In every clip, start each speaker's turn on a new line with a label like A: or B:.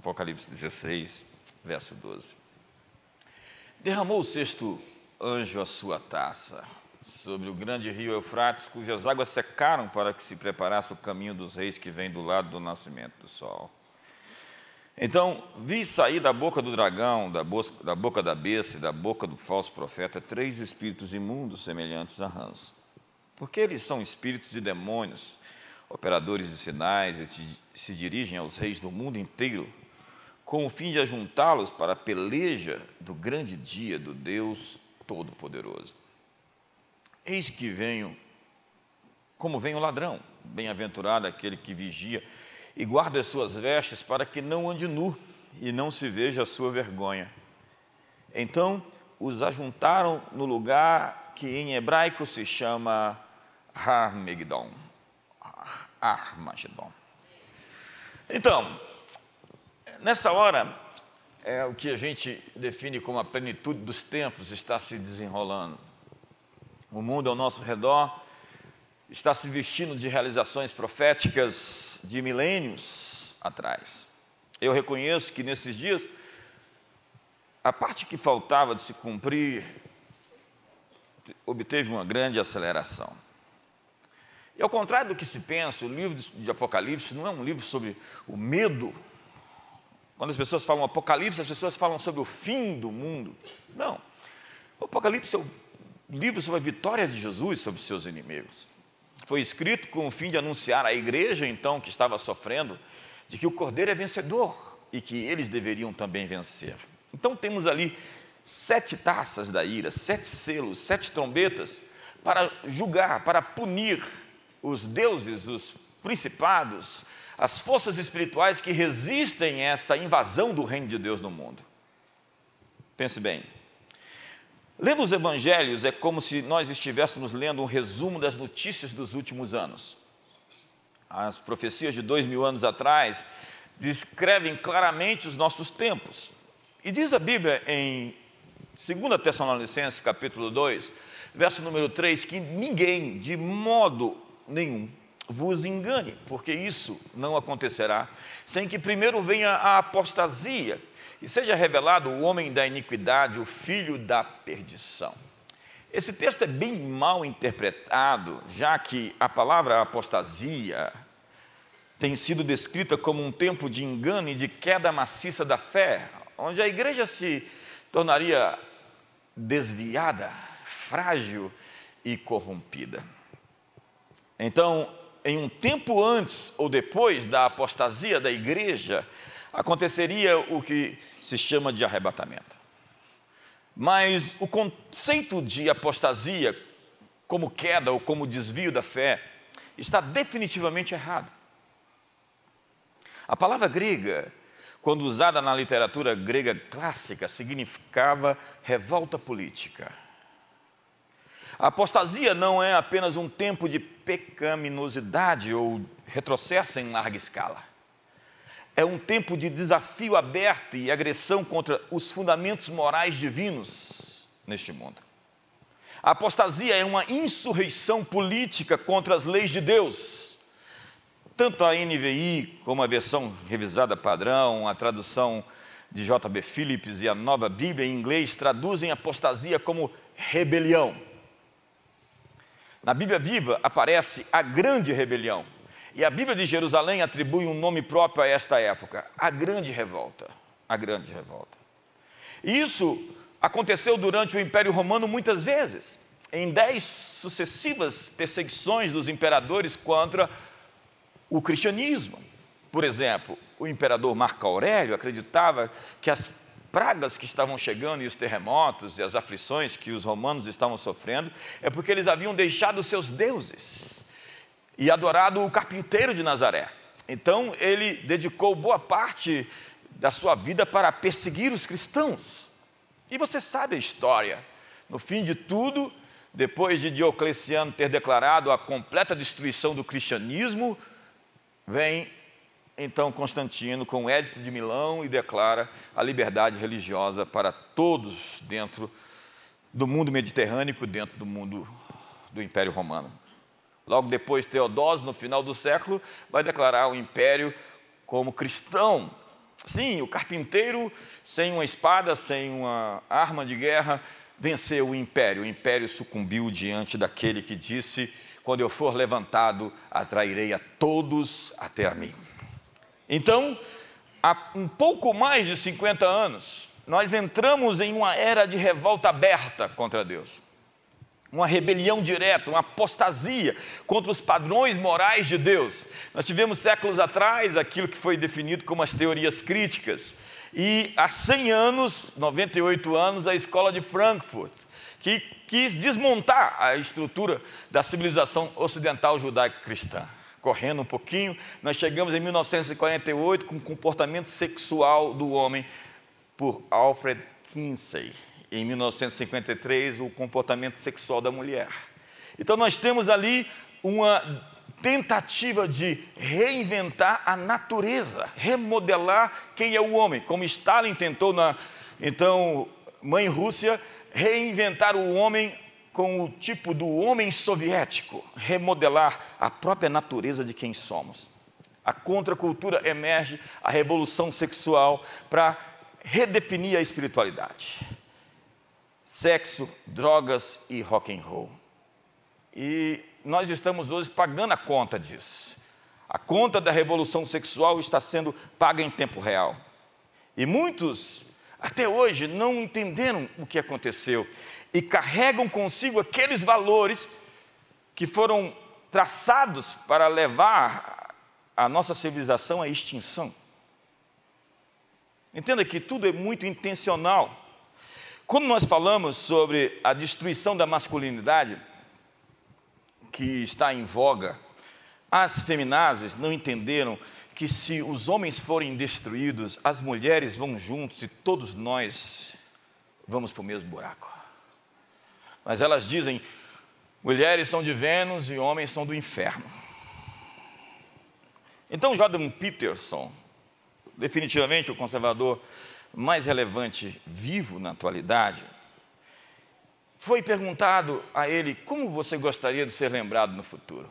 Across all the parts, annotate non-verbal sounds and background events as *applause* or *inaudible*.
A: Apocalipse 16, verso 12. Derramou o sexto anjo a sua taça sobre o grande rio Eufrates, cujas águas secaram para que se preparasse o caminho dos reis que vem do lado do nascimento do sol. Então, vi sair da boca do dragão, da, da boca da besta e da boca do falso profeta três espíritos imundos semelhantes a rãs. Porque eles são espíritos de demônios, operadores de sinais, e se dirigem aos reis do mundo inteiro, com o fim de ajuntá-los para a peleja do grande dia do Deus Todo-Poderoso. Eis que venho, como vem o ladrão, bem-aventurado aquele que vigia e guarda as suas vestes para que não ande nu e não se veja a sua vergonha. Então os ajuntaram no lugar que em hebraico se chama Armagedon. Armagedon. Então, nessa hora, é o que a gente define como a plenitude dos tempos está se desenrolando. O mundo ao nosso redor está se vestindo de realizações proféticas de milênios atrás. Eu reconheço que nesses dias, a parte que faltava de se cumprir obteve uma grande aceleração. E ao contrário do que se pensa, o livro de Apocalipse não é um livro sobre o medo. Quando as pessoas falam Apocalipse, as pessoas falam sobre o fim do mundo. Não. O Apocalipse é o livro sobre a vitória de Jesus sobre seus inimigos foi escrito com o fim de anunciar à igreja, então, que estava sofrendo, de que o cordeiro é vencedor e que eles deveriam também vencer. Então, temos ali sete taças da ira, sete selos, sete trombetas, para julgar, para punir os deuses, os principados, as forças espirituais que resistem a essa invasão do reino de Deus no mundo. Pense bem, Lendo os evangelhos é como se nós estivéssemos lendo um resumo das notícias dos últimos anos. As profecias de dois mil anos atrás descrevem claramente os nossos tempos. E diz a Bíblia em 2 Tessalonicenses capítulo 2, verso número 3, que ninguém, de modo nenhum, vos engane, porque isso não acontecerá sem que primeiro venha a apostasia e seja revelado o homem da iniquidade, o filho da perdição. Esse texto é bem mal interpretado, já que a palavra apostasia tem sido descrita como um tempo de engano e de queda maciça da fé, onde a igreja se tornaria desviada, frágil e corrompida. Então, em um tempo antes ou depois da apostasia da igreja, aconteceria o que se chama de arrebatamento. Mas o conceito de apostasia, como queda ou como desvio da fé, está definitivamente errado. A palavra grega, quando usada na literatura grega clássica, significava revolta política. A apostasia não é apenas um tempo de pecaminosidade ou retrocesso em larga escala é um tempo de desafio aberto e agressão contra os fundamentos morais divinos neste mundo. A apostasia é uma insurreição política contra as leis de Deus. Tanto a NVI, como a versão revisada padrão, a tradução de J.B. Phillips e a nova Bíblia em inglês traduzem apostasia como rebelião. Na Bíblia viva aparece a grande rebelião, e a Bíblia de Jerusalém atribui um nome próprio a esta época, a Grande Revolta. A Grande Revolta. E isso aconteceu durante o Império Romano muitas vezes, em dez sucessivas perseguições dos imperadores contra o cristianismo. Por exemplo, o imperador Marco Aurélio acreditava que as pragas que estavam chegando e os terremotos e as aflições que os romanos estavam sofrendo é porque eles haviam deixado seus deuses e adorado o carpinteiro de Nazaré. Então ele dedicou boa parte da sua vida para perseguir os cristãos. E você sabe a história. No fim de tudo, depois de Diocleciano ter declarado a completa destruição do cristianismo, vem então Constantino com o Édito de Milão e declara a liberdade religiosa para todos dentro do mundo mediterrâneo, dentro do mundo do Império Romano. Logo depois, Teodósio, no final do século, vai declarar o império como cristão. Sim, o carpinteiro, sem uma espada, sem uma arma de guerra, venceu o império. O império sucumbiu diante daquele que disse: Quando eu for levantado, atrairei a todos até a mim. Então, há um pouco mais de 50 anos, nós entramos em uma era de revolta aberta contra Deus. Uma rebelião direta, uma apostasia contra os padrões morais de Deus. Nós tivemos séculos atrás aquilo que foi definido como as teorias críticas. E há 100 anos, 98 anos, a escola de Frankfurt, que quis desmontar a estrutura da civilização ocidental judaico-cristã correndo um pouquinho, nós chegamos em 1948 com o comportamento sexual do homem por Alfred Kinsey. Em 1953, o comportamento sexual da mulher. Então nós temos ali uma tentativa de reinventar a natureza, remodelar quem é o homem, como Stalin tentou na então mãe Rússia reinventar o homem com o tipo do homem soviético, remodelar a própria natureza de quem somos. A contracultura emerge, a revolução sexual, para redefinir a espiritualidade. Sexo, drogas e rock and roll. E nós estamos hoje pagando a conta disso. A conta da revolução sexual está sendo paga em tempo real. E muitos, até hoje, não entenderam o que aconteceu e carregam consigo aqueles valores que foram traçados para levar a nossa civilização à extinção. Entenda que tudo é muito intencional. Quando nós falamos sobre a destruição da masculinidade, que está em voga, as feminazes não entenderam que se os homens forem destruídos, as mulheres vão juntos e todos nós vamos para o mesmo buraco. Mas elas dizem: mulheres são de Vênus e homens são do inferno. Então, Jordan Peterson, definitivamente o conservador mais relevante vivo na atualidade, foi perguntado a ele como você gostaria de ser lembrado no futuro.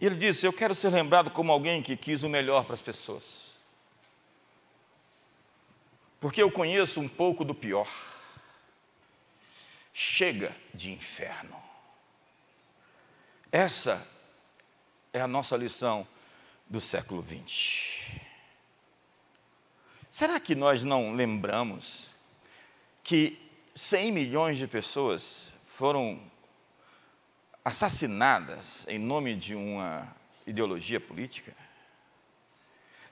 A: E ele disse: Eu quero ser lembrado como alguém que quis o melhor para as pessoas. Porque eu conheço um pouco do pior. Chega de inferno. Essa é a nossa lição do século XX. Será que nós não lembramos que 100 milhões de pessoas foram assassinadas em nome de uma ideologia política?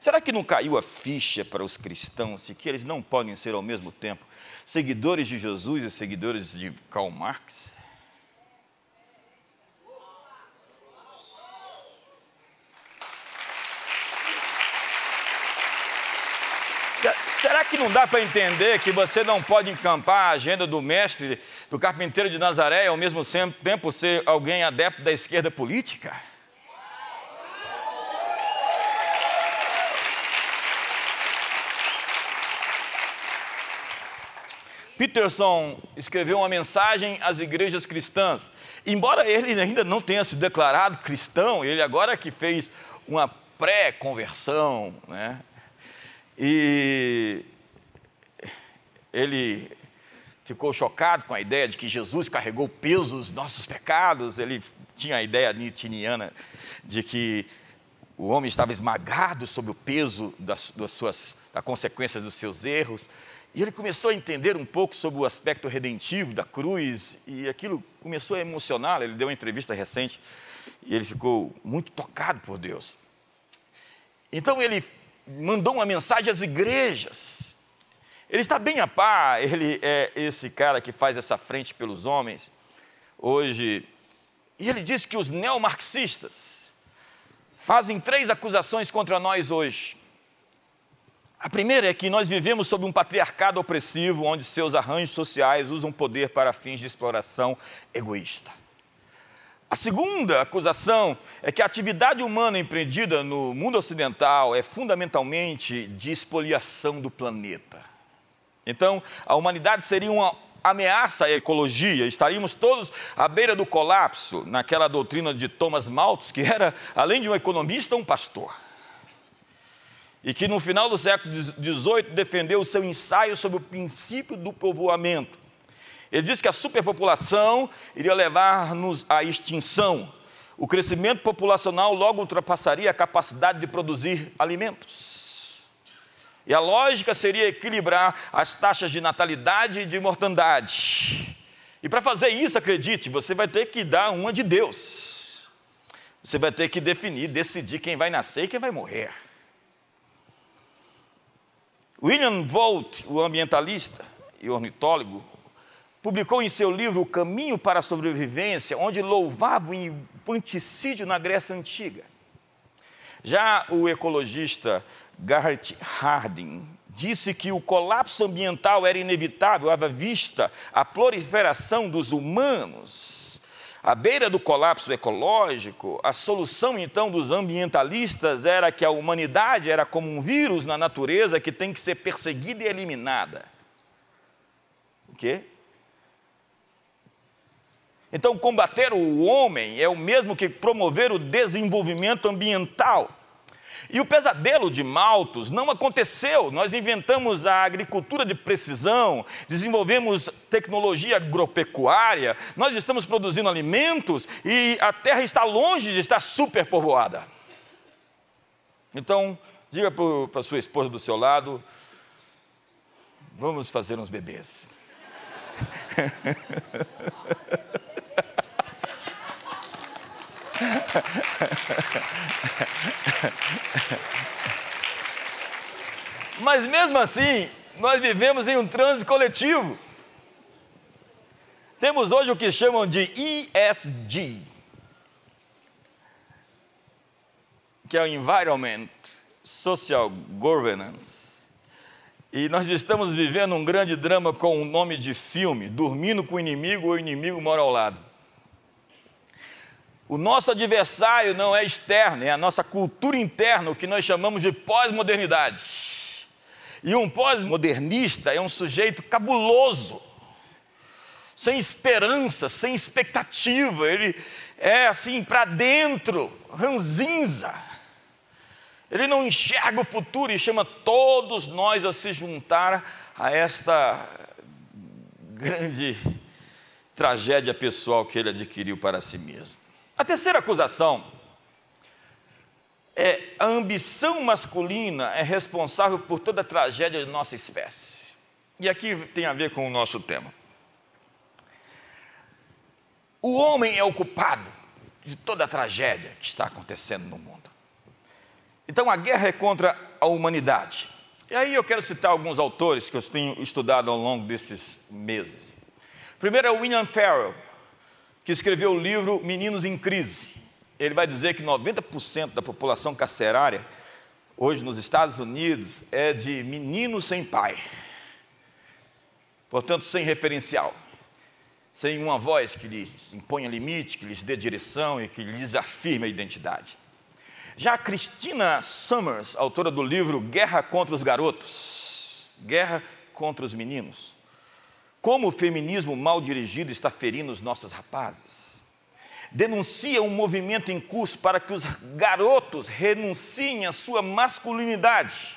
A: Será que não caiu a ficha para os cristãos de que eles não podem ser ao mesmo tempo seguidores de Jesus e seguidores de Karl Marx? Será que não dá para entender que você não pode encampar a agenda do mestre, do carpinteiro de Nazaré, e ao mesmo tempo ser alguém adepto da esquerda política? Peterson escreveu uma mensagem às igrejas cristãs. Embora ele ainda não tenha se declarado cristão, ele agora que fez uma pré-conversão, né? E ele ficou chocado com a ideia de que Jesus carregou o peso dos nossos pecados. Ele tinha a ideia nitiniana de que o homem estava esmagado sob o peso das, das suas das consequências dos seus erros. E ele começou a entender um pouco sobre o aspecto redentivo da cruz, e aquilo começou a emocioná-lo. Ele deu uma entrevista recente e ele ficou muito tocado por Deus. Então ele mandou uma mensagem às igrejas. Ele está bem a par, ele é esse cara que faz essa frente pelos homens hoje. E ele disse que os neomarxistas fazem três acusações contra nós hoje. A primeira é que nós vivemos sob um patriarcado opressivo, onde seus arranjos sociais usam poder para fins de exploração egoísta. A segunda acusação é que a atividade humana empreendida no mundo ocidental é fundamentalmente de expoliação do planeta. Então, a humanidade seria uma ameaça à ecologia, estaríamos todos à beira do colapso, naquela doutrina de Thomas Malthus, que era, além de um economista, um pastor. E que no final do século XVIII defendeu o seu ensaio sobre o princípio do povoamento. Ele disse que a superpopulação iria levar-nos à extinção. O crescimento populacional logo ultrapassaria a capacidade de produzir alimentos. E a lógica seria equilibrar as taxas de natalidade e de mortandade. E para fazer isso, acredite, você vai ter que dar uma de Deus. Você vai ter que definir, decidir quem vai nascer e quem vai morrer. William Volt, o ambientalista e ornitólogo, publicou em seu livro O Caminho para a Sobrevivência, onde louvava o infanticídio na Grécia Antiga. Já o ecologista Garrett Harding disse que o colapso ambiental era inevitável, à vista a proliferação dos humanos à beira do colapso ecológico, a solução então dos ambientalistas era que a humanidade era como um vírus na natureza que tem que ser perseguida e eliminada. O quê? Então, combater o homem é o mesmo que promover o desenvolvimento ambiental. E o pesadelo de Maltos não aconteceu. Nós inventamos a agricultura de precisão, desenvolvemos tecnologia agropecuária, nós estamos produzindo alimentos e a terra está longe de estar superpovoada. Então, diga para sua esposa do seu lado: vamos fazer uns bebês. *laughs* *laughs* Mas mesmo assim, nós vivemos em um trânsito coletivo. Temos hoje o que chamam de ESG, que é o Environment Social Governance. E nós estamos vivendo um grande drama com o nome de filme, dormindo com o inimigo ou o inimigo mora ao lado. O nosso adversário não é externo, é a nossa cultura interna, o que nós chamamos de pós-modernidade. E um pós-modernista é um sujeito cabuloso, sem esperança, sem expectativa, ele é assim para dentro, ranzinza. Ele não enxerga o futuro e chama todos nós a se juntar a esta grande tragédia pessoal que ele adquiriu para si mesmo. A terceira acusação é a ambição masculina é responsável por toda a tragédia de nossa espécie. E aqui tem a ver com o nosso tema. O homem é o culpado de toda a tragédia que está acontecendo no mundo. Então a guerra é contra a humanidade. E aí eu quero citar alguns autores que eu tenho estudado ao longo desses meses. Primeiro é William Farrell, que escreveu o livro Meninos em Crise. Ele vai dizer que 90% da população carcerária, hoje nos Estados Unidos, é de meninos sem pai. Portanto, sem referencial. Sem uma voz que lhes imponha limite, que lhes dê direção e que lhes afirme a identidade. Já a Summers, autora do livro Guerra contra os Garotos, Guerra contra os Meninos, como o feminismo mal dirigido está ferindo os nossos rapazes. Denuncia um movimento em curso para que os garotos renunciem à sua masculinidade.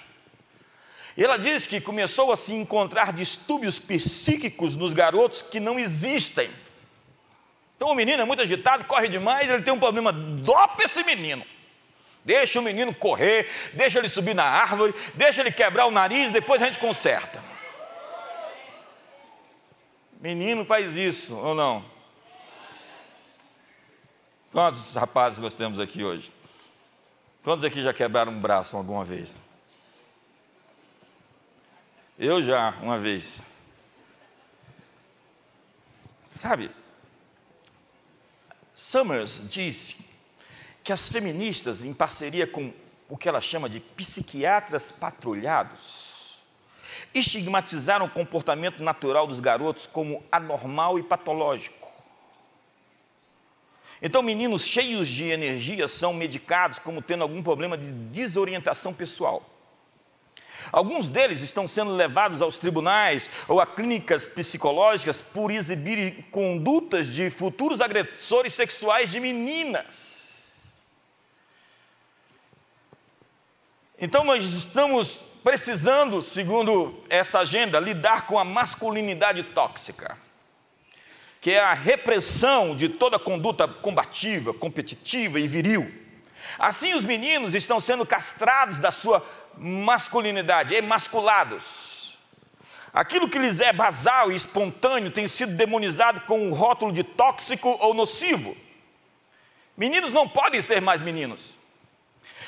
A: E ela diz que começou a se encontrar distúrbios psíquicos nos garotos que não existem. Então o menino é muito agitado, corre demais, ele tem um problema, dopa esse menino. Deixa o menino correr, deixa ele subir na árvore, deixa ele quebrar o nariz, depois a gente conserta. Menino faz isso ou não? Quantos rapazes nós temos aqui hoje? Quantos aqui já quebraram um braço alguma vez? Eu já, uma vez. Sabe, Summers disse que as feministas, em parceria com o que ela chama de psiquiatras patrulhados, estigmatizaram o comportamento natural dos garotos como anormal e patológico. Então, meninos cheios de energia são medicados como tendo algum problema de desorientação pessoal. Alguns deles estão sendo levados aos tribunais ou a clínicas psicológicas por exibirem condutas de futuros agressores sexuais de meninas. Então nós estamos precisando, segundo essa agenda, lidar com a masculinidade tóxica, que é a repressão de toda conduta combativa, competitiva e viril. Assim, os meninos estão sendo castrados da sua masculinidade, emasculados. Aquilo que lhes é basal e espontâneo tem sido demonizado com um rótulo de tóxico ou nocivo. Meninos não podem ser mais meninos.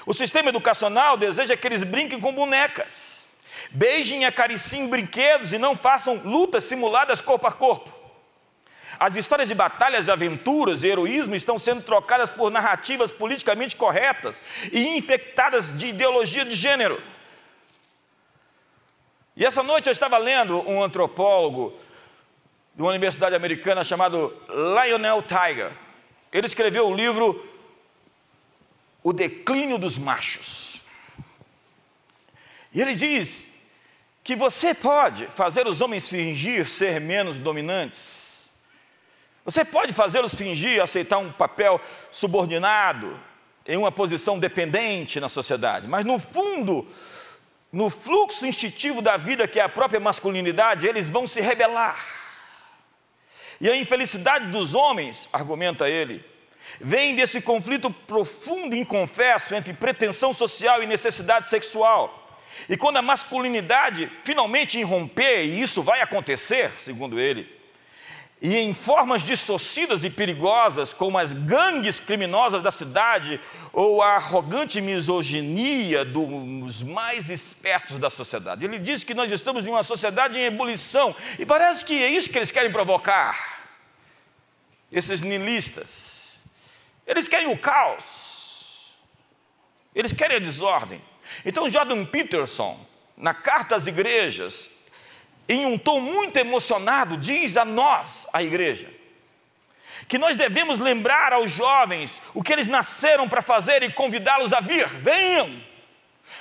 A: O sistema educacional deseja que eles brinquem com bonecas, beijem e acariciem brinquedos e não façam lutas simuladas corpo a corpo. As histórias de batalhas, aventuras e heroísmo estão sendo trocadas por narrativas politicamente corretas e infectadas de ideologia de gênero. E essa noite eu estava lendo um antropólogo de uma universidade americana chamado Lionel Tiger. Ele escreveu o livro O Declínio dos Machos. E ele diz que você pode fazer os homens fingir ser menos dominantes você pode fazê-los fingir aceitar um papel subordinado, em uma posição dependente na sociedade, mas no fundo, no fluxo instintivo da vida, que é a própria masculinidade, eles vão se rebelar. E a infelicidade dos homens, argumenta ele, vem desse conflito profundo e inconfesso entre pretensão social e necessidade sexual. E quando a masculinidade finalmente irromper, e isso vai acontecer, segundo ele, e em formas dissocidas e perigosas, como as gangues criminosas da cidade ou a arrogante misoginia dos mais espertos da sociedade. Ele diz que nós estamos em uma sociedade em ebulição e parece que é isso que eles querem provocar. Esses nihilistas. Eles querem o caos. Eles querem a desordem. Então Jordan Peterson, na carta às igrejas, em um tom muito emocionado, diz a nós, a igreja, que nós devemos lembrar aos jovens o que eles nasceram para fazer e convidá-los a vir. Venham!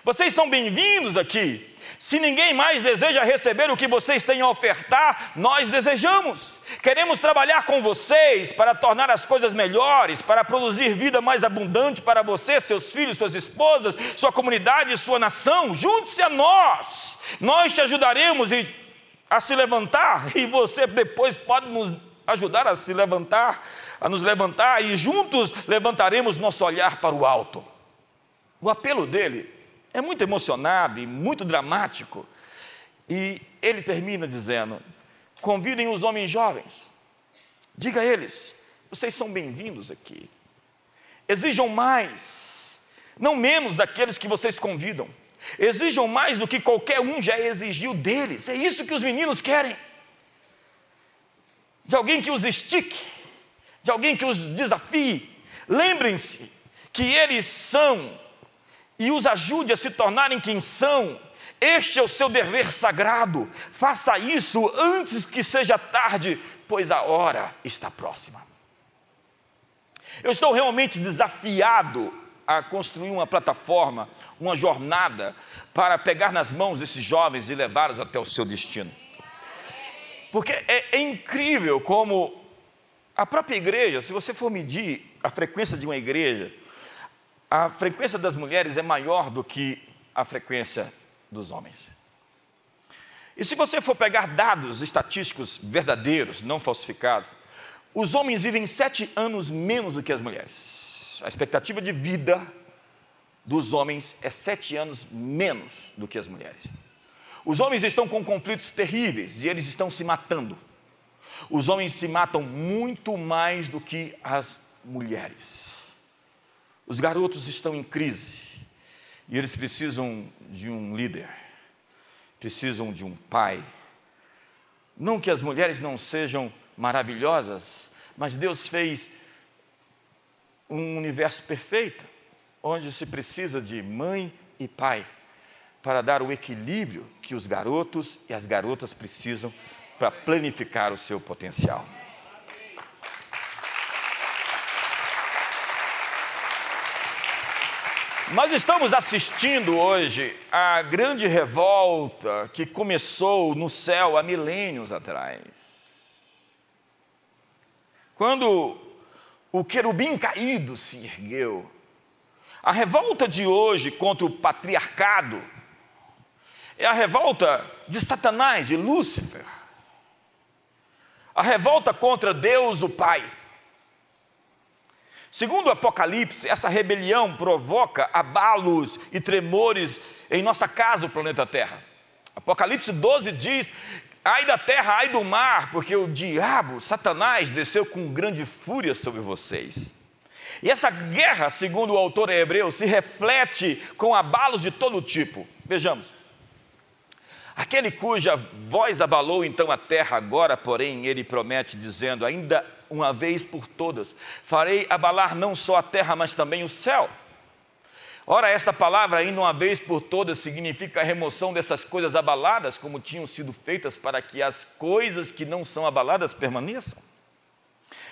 A: Vocês são bem-vindos aqui. Se ninguém mais deseja receber o que vocês têm a ofertar, nós desejamos. Queremos trabalhar com vocês para tornar as coisas melhores, para produzir vida mais abundante para você, seus filhos, suas esposas, sua comunidade sua nação. Junte-se a nós. Nós te ajudaremos a se levantar *laughs* e você depois pode nos ajudar a se levantar, a nos levantar e juntos levantaremos nosso olhar para o alto. O apelo dele é muito emocionado e muito dramático. E ele termina dizendo: convidem os homens jovens, diga a eles, vocês são bem-vindos aqui. Exijam mais, não menos daqueles que vocês convidam. Exijam mais do que qualquer um já exigiu deles. É isso que os meninos querem. De alguém que os estique, de alguém que os desafie. Lembrem-se que eles são e os ajude a se tornarem quem são. Este é o seu dever sagrado. Faça isso antes que seja tarde, pois a hora está próxima. Eu estou realmente desafiado a construir uma plataforma, uma jornada para pegar nas mãos desses jovens e levá-los até o seu destino. Porque é, é, incrível como a própria igreja, se você for medir a frequência de uma igreja, a frequência das mulheres é maior do que a frequência dos homens. E se você for pegar dados estatísticos verdadeiros, não falsificados, os homens vivem sete anos menos do que as mulheres a expectativa de vida dos homens é sete anos menos do que as mulheres. Os homens estão com conflitos terríveis e eles estão se matando. Os homens se matam muito mais do que as mulheres. Os garotos estão em crise e eles precisam de um líder, precisam de um pai. Não que as mulheres não sejam maravilhosas, mas Deus fez um universo perfeito, onde se precisa de mãe e pai para dar o equilíbrio que os garotos e as garotas precisam para planificar o seu potencial. Nós estamos assistindo hoje a grande revolta que começou no céu há milênios atrás. Quando o querubim caído se ergueu. A revolta de hoje contra o patriarcado é a revolta de Satanás, de Lúcifer. A revolta contra Deus, o Pai. Segundo o Apocalipse, essa rebelião provoca abalos e tremores em nossa casa, o planeta Terra. Apocalipse 12 diz: ai da terra, ai do mar, porque o diabo, Satanás, desceu com grande fúria sobre vocês. E essa guerra, segundo o autor hebreu, se reflete com abalos de todo tipo. Vejamos. Aquele cuja voz abalou então a terra, agora, porém, ele promete, dizendo: Ainda uma vez por todas, farei abalar não só a terra, mas também o céu. Ora, esta palavra, ainda uma vez por todas, significa a remoção dessas coisas abaladas, como tinham sido feitas, para que as coisas que não são abaladas permaneçam.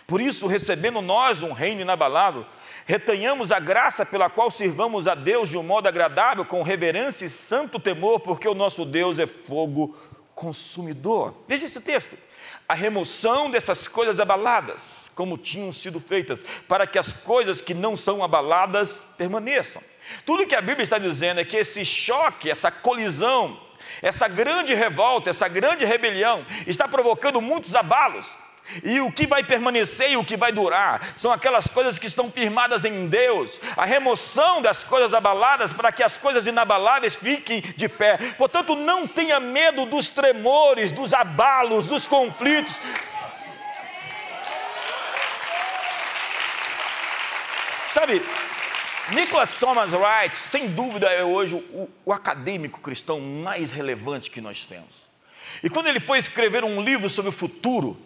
A: Por isso, recebendo nós um reino inabalável, retenhamos a graça pela qual sirvamos a Deus de um modo agradável, com reverência e santo temor, porque o nosso Deus é fogo consumidor. Veja esse texto. A remoção dessas coisas abaladas, como tinham sido feitas, para que as coisas que não são abaladas permaneçam. Tudo que a Bíblia está dizendo é que esse choque, essa colisão, essa grande revolta, essa grande rebelião está provocando muitos abalos. E o que vai permanecer e o que vai durar são aquelas coisas que estão firmadas em Deus, a remoção das coisas abaladas para que as coisas inabaláveis fiquem de pé. Portanto, não tenha medo dos tremores, dos abalos, dos conflitos. Sabe, Nicholas Thomas Wright, sem dúvida, é hoje o, o acadêmico cristão mais relevante que nós temos. E quando ele foi escrever um livro sobre o futuro,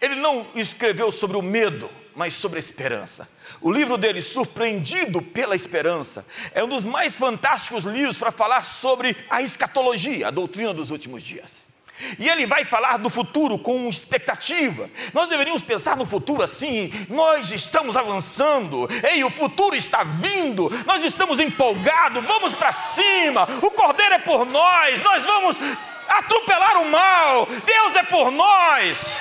A: ele não escreveu sobre o medo, mas sobre a esperança. O livro dele, Surpreendido pela Esperança, é um dos mais fantásticos livros para falar sobre a escatologia, a doutrina dos últimos dias. E ele vai falar do futuro com expectativa. Nós deveríamos pensar no futuro assim: nós estamos avançando, ei, o futuro está vindo, nós estamos empolgados, vamos para cima, o cordeiro é por nós, nós vamos atropelar o mal, Deus é por nós.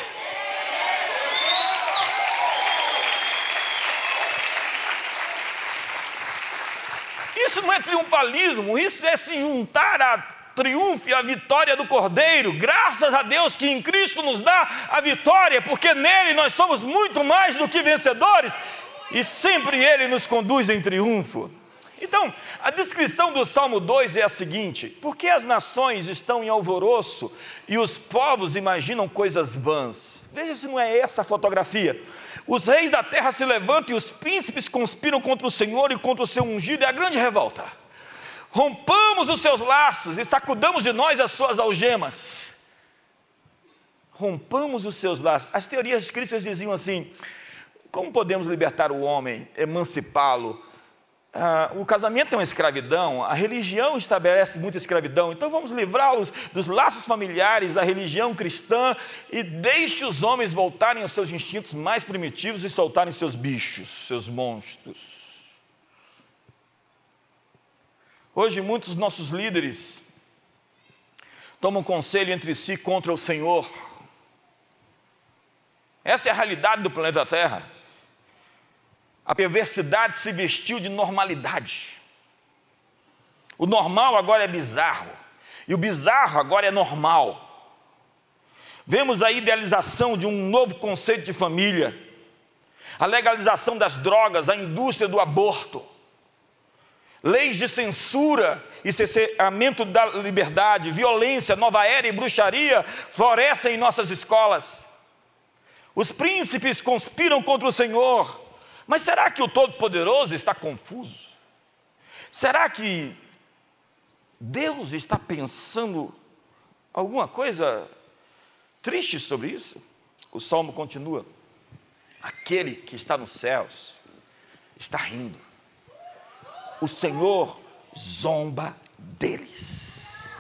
A: Isso não é triunfalismo, isso é se juntar a triunfo e a vitória do Cordeiro. Graças a Deus que em Cristo nos dá a vitória, porque nele nós somos muito mais do que vencedores e sempre ele nos conduz em triunfo. Então, a descrição do Salmo 2 é a seguinte: porque as nações estão em alvoroço e os povos imaginam coisas vãs. Veja se não é essa a fotografia. Os reis da terra se levantam e os príncipes conspiram contra o Senhor e contra o seu ungido, é a grande revolta. Rompamos os seus laços e sacudamos de nós as suas algemas. Rompamos os seus laços. As teorias críticas diziam assim: como podemos libertar o homem, emancipá-lo? Ah, o casamento é uma escravidão, a religião estabelece muita escravidão, então vamos livrá-los dos laços familiares da religião cristã e deixe os homens voltarem aos seus instintos mais primitivos e soltarem seus bichos, seus monstros. Hoje, muitos dos nossos líderes tomam conselho entre si contra o Senhor. Essa é a realidade do planeta Terra. A perversidade se vestiu de normalidade. O normal agora é bizarro, e o bizarro agora é normal. Vemos a idealização de um novo conceito de família, a legalização das drogas, a indústria do aborto leis de censura e cerceamento da liberdade, violência, nova era e bruxaria florescem em nossas escolas. Os príncipes conspiram contra o Senhor. Mas será que o Todo-Poderoso está confuso? Será que Deus está pensando alguma coisa triste sobre isso? O salmo continua: Aquele que está nos céus está rindo o Senhor zomba deles.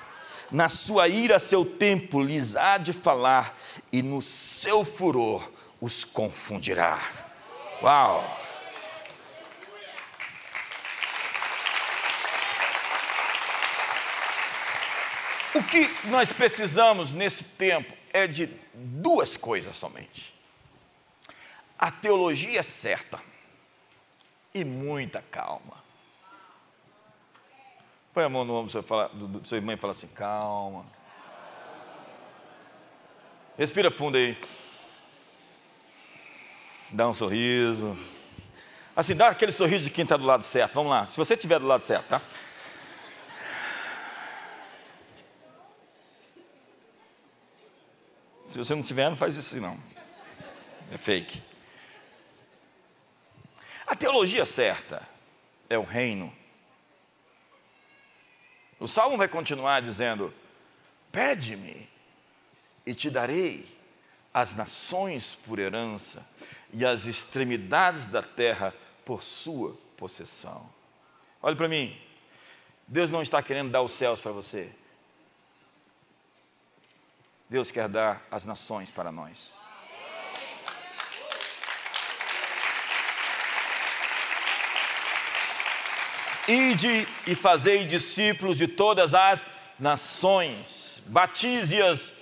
A: Na sua ira, seu tempo lhes há de falar, e no seu furor os confundirá. Uau! O que nós precisamos nesse tempo é de duas coisas somente: a teologia certa e muita calma. Põe a mão no ombro do, seu irmão e fala assim: calma. Respira fundo aí. Dá um sorriso. Assim, dá aquele sorriso de quem está do lado certo. Vamos lá. Se você estiver do lado certo, tá? Se você não tiver, não faz isso assim, não. É fake. A teologia certa é o reino. O salmo vai continuar dizendo: Pede-me e te darei as nações por herança e as extremidades da terra por sua possessão. Olhe para mim, Deus não está querendo dar os céus para você, Deus quer dar as nações para nós. Ide e fazei discípulos de todas as nações, batize-as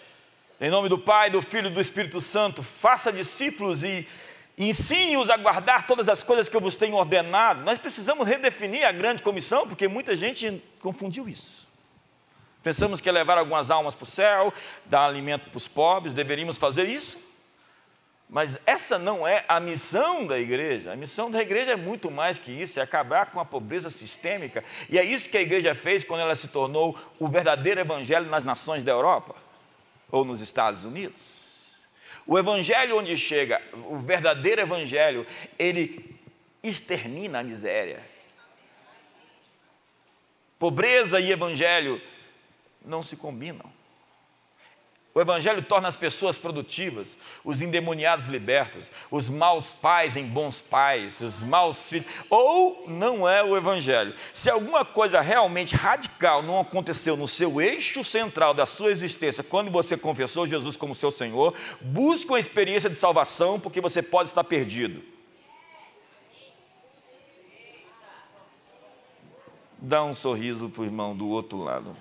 A: em nome do Pai, do Filho e do Espírito Santo, faça discípulos e ensine-os a guardar todas as coisas que eu vos tenho ordenado. Nós precisamos redefinir a grande comissão, porque muita gente confundiu isso. Pensamos que é levar algumas almas para o céu, dar alimento para os pobres, deveríamos fazer isso. Mas essa não é a missão da igreja. A missão da igreja é muito mais que isso, é acabar com a pobreza sistêmica. E é isso que a igreja fez quando ela se tornou o verdadeiro evangelho nas nações da Europa ou nos Estados Unidos. O evangelho onde chega, o verdadeiro evangelho, ele extermina a miséria. Pobreza e evangelho não se combinam. O Evangelho torna as pessoas produtivas, os endemoniados libertos, os maus pais em bons pais, os maus filhos. Ou não é o Evangelho. Se alguma coisa realmente radical não aconteceu no seu eixo central da sua existência, quando você confessou Jesus como seu Senhor, busque uma experiência de salvação, porque você pode estar perdido. Dá um sorriso para o irmão do outro lado.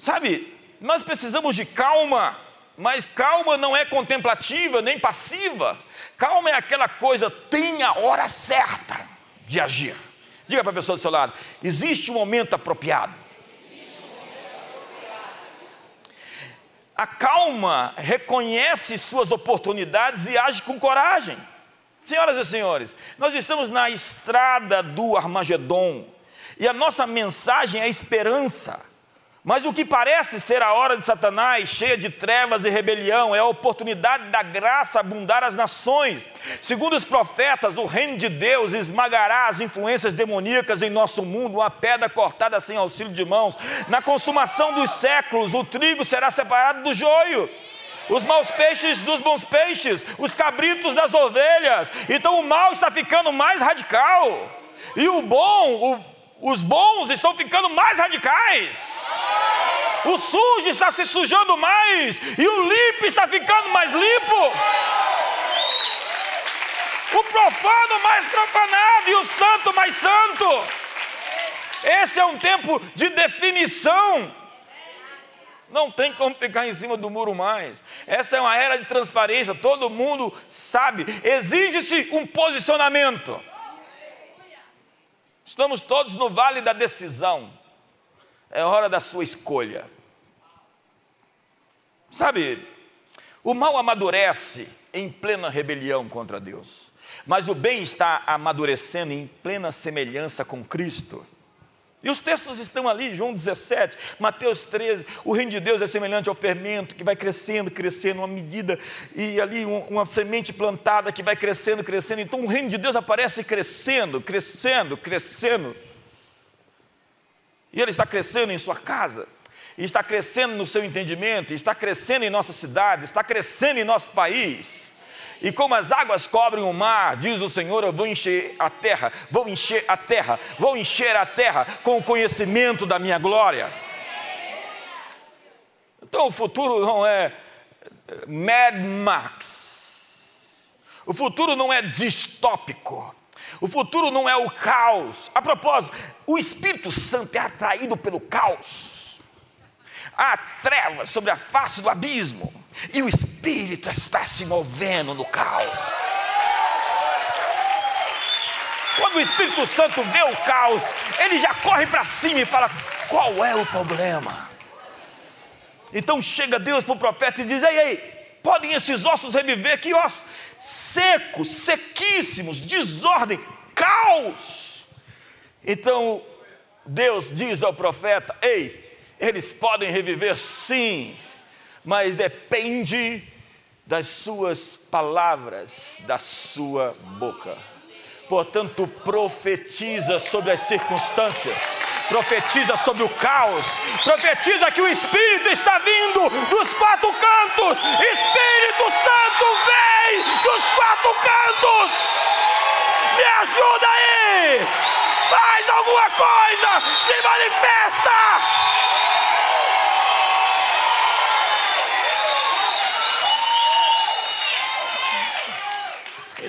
A: Sabe, nós precisamos de calma, mas calma não é contemplativa nem passiva. Calma é aquela coisa, tem a hora certa de agir. Diga para a pessoa do seu lado: existe um momento apropriado. A calma reconhece suas oportunidades e age com coragem. Senhoras e senhores, nós estamos na estrada do Armagedon e a nossa mensagem é esperança. Mas o que parece ser a hora de Satanás, cheia de trevas e rebelião, é a oportunidade da graça abundar as nações. Segundo os profetas, o reino de Deus esmagará as influências demoníacas em nosso mundo, uma pedra cortada sem auxílio de mãos. Na consumação dos séculos, o trigo será separado do joio os maus peixes dos bons peixes, os cabritos das ovelhas. Então o mal está ficando mais radical, e o bom, os bons estão ficando mais radicais. O sujo está se sujando mais e o limpo está ficando mais limpo. O profano mais profanado e o santo mais santo. Esse é um tempo de definição. Não tem como ficar em cima do muro mais. Essa é uma era de transparência, todo mundo sabe. Exige-se um posicionamento. Estamos todos no vale da decisão. É hora da sua escolha. Sabe, o mal amadurece em plena rebelião contra Deus, mas o bem está amadurecendo em plena semelhança com Cristo. E os textos estão ali, João 17, Mateus 13. O reino de Deus é semelhante ao fermento que vai crescendo, crescendo, uma medida, e ali uma semente plantada que vai crescendo, crescendo. Então o reino de Deus aparece crescendo, crescendo, crescendo. E ele está crescendo em sua casa, está crescendo no seu entendimento, está crescendo em nossa cidade, está crescendo em nosso país. E como as águas cobrem o mar, diz o Senhor, eu vou encher a terra, vou encher a terra, vou encher a terra com o conhecimento da minha glória. Então o futuro não é Mad Max. O futuro não é distópico. O futuro não é o caos. A propósito, o Espírito Santo é atraído pelo caos. Há trevas sobre a face do abismo. E o Espírito está se movendo no caos. Quando o Espírito Santo vê o caos, ele já corre para cima e fala: qual é o problema? Então chega Deus para o profeta e diz: Ei, ei, podem esses ossos reviver? Que ossos? Secos, sequíssimos, desordem, caos. Então Deus diz ao profeta: Ei, eles podem reviver sim, mas depende das suas palavras, da sua boca. Portanto, profetiza sobre as circunstâncias, profetiza sobre o caos, profetiza que o Espírito está vindo dos quatro cantos. Espírito Santo vem dos quatro cantos. Me ajuda aí! Faz alguma coisa! Se manifesta!